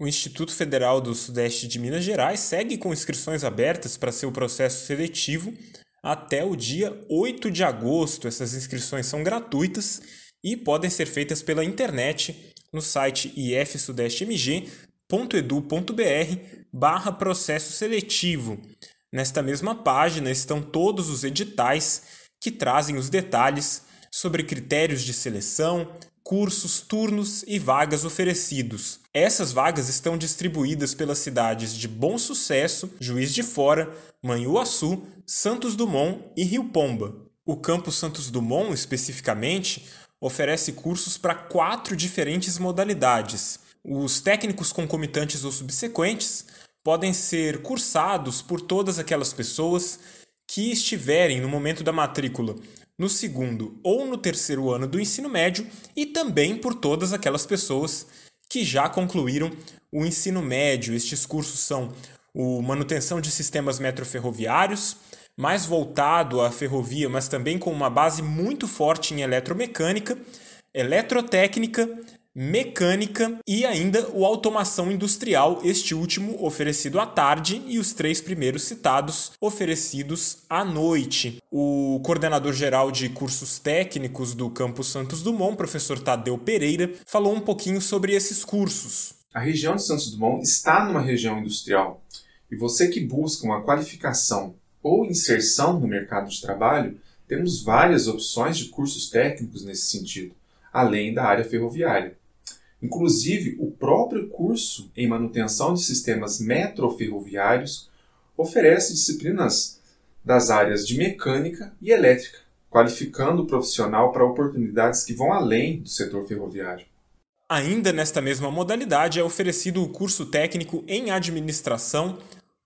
O Instituto Federal do Sudeste de Minas Gerais segue com inscrições abertas para seu processo seletivo até o dia 8 de agosto. Essas inscrições são gratuitas e podem ser feitas pela internet no site ifsudestemg.edu.br barra processo seletivo. Nesta mesma página estão todos os editais que trazem os detalhes sobre critérios de seleção, cursos, turnos e vagas oferecidos. Essas vagas estão distribuídas pelas cidades de Bom Sucesso, Juiz de Fora, Manhuaçu, Santos Dumont e Rio Pomba. O campus Santos Dumont, especificamente, oferece cursos para quatro diferentes modalidades. Os técnicos concomitantes ou subsequentes podem ser cursados por todas aquelas pessoas que estiverem no momento da matrícula no segundo ou no terceiro ano do ensino médio e também por todas aquelas pessoas que já concluíram o ensino médio. Estes cursos são o manutenção de sistemas metroferroviários, mais voltado à ferrovia, mas também com uma base muito forte em eletromecânica, eletrotécnica, mecânica e ainda o automação industrial, este último oferecido à tarde e os três primeiros citados oferecidos à noite. O coordenador geral de cursos técnicos do Campus Santos Dumont, professor Tadeu Pereira, falou um pouquinho sobre esses cursos. A região de Santos Dumont está numa região industrial e você que busca uma qualificação ou inserção no mercado de trabalho, temos várias opções de cursos técnicos nesse sentido, além da área ferroviária. Inclusive, o próprio curso em manutenção de sistemas metroferroviários oferece disciplinas das áreas de mecânica e elétrica, qualificando o profissional para oportunidades que vão além do setor ferroviário. Ainda nesta mesma modalidade é oferecido o curso técnico em administração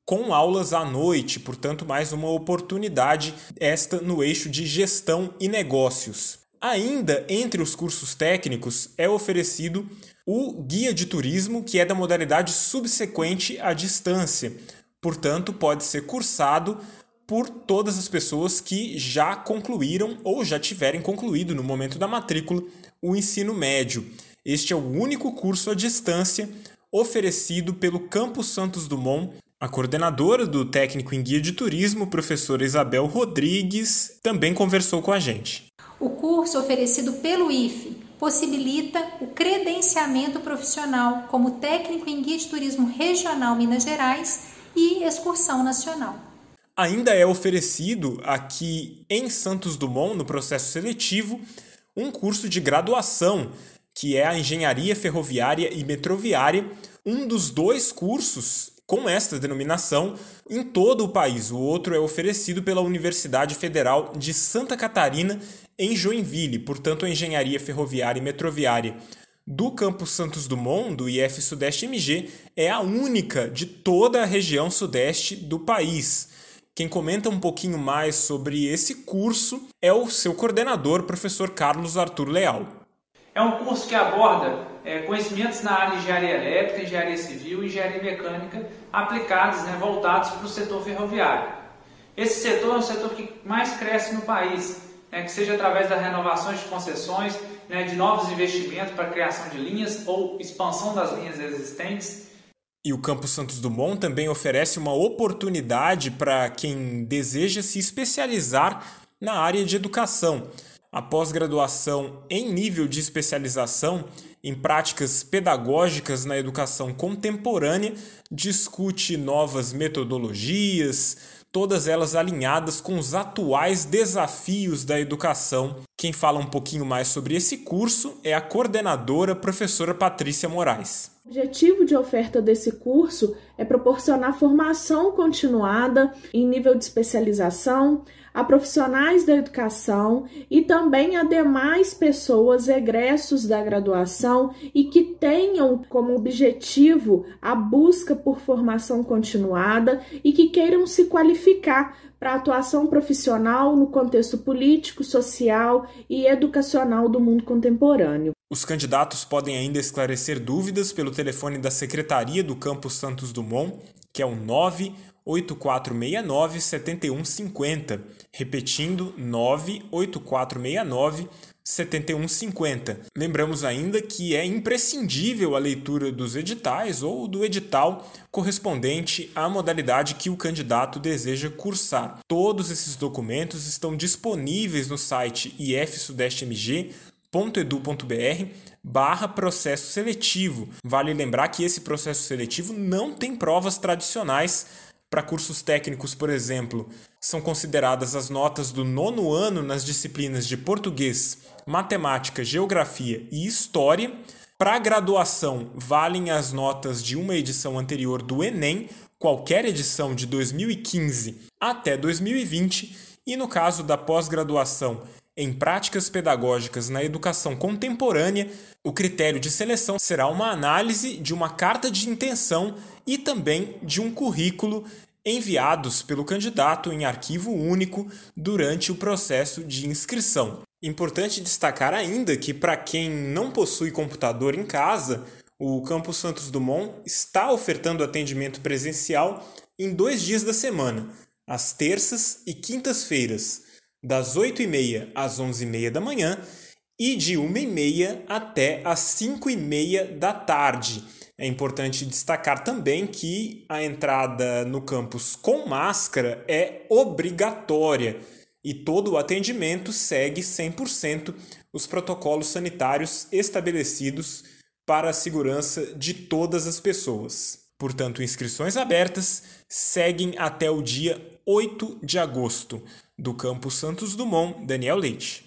com aulas à noite, portanto, mais uma oportunidade esta no eixo de gestão e negócios. Ainda entre os cursos técnicos é oferecido o guia de turismo, que é da modalidade subsequente à distância. Portanto, pode ser cursado por todas as pessoas que já concluíram ou já tiverem concluído no momento da matrícula o ensino médio. Este é o único curso à distância oferecido pelo Campus Santos Dumont. A coordenadora do técnico em guia de turismo, professora Isabel Rodrigues, também conversou com a gente. O curso oferecido pelo IFE possibilita o credenciamento profissional como técnico em guia de turismo regional Minas Gerais e excursão nacional. Ainda é oferecido aqui em Santos Dumont, no processo seletivo, um curso de graduação, que é a Engenharia Ferroviária e Metroviária, um dos dois cursos com esta denominação em todo o país. O outro é oferecido pela Universidade Federal de Santa Catarina, em Joinville, portanto, a Engenharia Ferroviária e Metroviária do Campus Santos Dumont, do IF Sudeste MG, é a única de toda a região sudeste do país. Quem comenta um pouquinho mais sobre esse curso é o seu coordenador, professor Carlos Arthur Leal. É um curso que aborda é, conhecimentos na área de engenharia elétrica, engenharia civil e engenharia mecânica aplicados, né, voltados para o setor ferroviário. Esse setor é um setor que mais cresce no país, né, que seja através das renovações de concessões, né, de novos investimentos para criação de linhas ou expansão das linhas existentes. E o Campus Santos Dumont também oferece uma oportunidade para quem deseja se especializar na área de educação. A pós-graduação em nível de especialização em práticas pedagógicas na educação contemporânea discute novas metodologias, todas elas alinhadas com os atuais desafios da educação. Quem fala um pouquinho mais sobre esse curso é a coordenadora professora Patrícia Moraes. O objetivo de oferta desse curso é proporcionar formação continuada em nível de especialização a profissionais da educação e também a demais pessoas egressos da graduação e que tenham como objetivo a busca por formação continuada e que queiram se qualificar para atuação profissional no contexto político, social e educacional do mundo contemporâneo. Os candidatos podem ainda esclarecer dúvidas pelo telefone da Secretaria do Campus Santos Dumont, que é o 98469 7150, repetindo 98469 7150. Lembramos ainda que é imprescindível a leitura dos editais ou do edital correspondente à modalidade que o candidato deseja cursar. Todos esses documentos estão disponíveis no site ifsudestemg.edu.br barra processo seletivo. Vale lembrar que esse processo seletivo não tem provas tradicionais para cursos técnicos, por exemplo, são consideradas as notas do nono ano nas disciplinas de português, matemática, geografia e história. Para graduação, valem as notas de uma edição anterior do Enem, qualquer edição de 2015 até 2020, e no caso da pós-graduação em práticas pedagógicas na educação contemporânea, o critério de seleção será uma análise de uma carta de intenção e também de um currículo enviados pelo candidato em arquivo único durante o processo de inscrição. Importante destacar ainda que, para quem não possui computador em casa, o Campus Santos Dumont está ofertando atendimento presencial em dois dias da semana, às terças e quintas-feiras, das 8h30 às 11h30 da manhã e de 1h30 até às 5h30 da tarde. É importante destacar também que a entrada no campus com máscara é obrigatória e todo o atendimento segue 100% os protocolos sanitários estabelecidos para a segurança de todas as pessoas. Portanto, inscrições abertas seguem até o dia 8 de agosto, do Campus Santos Dumont, Daniel Leite.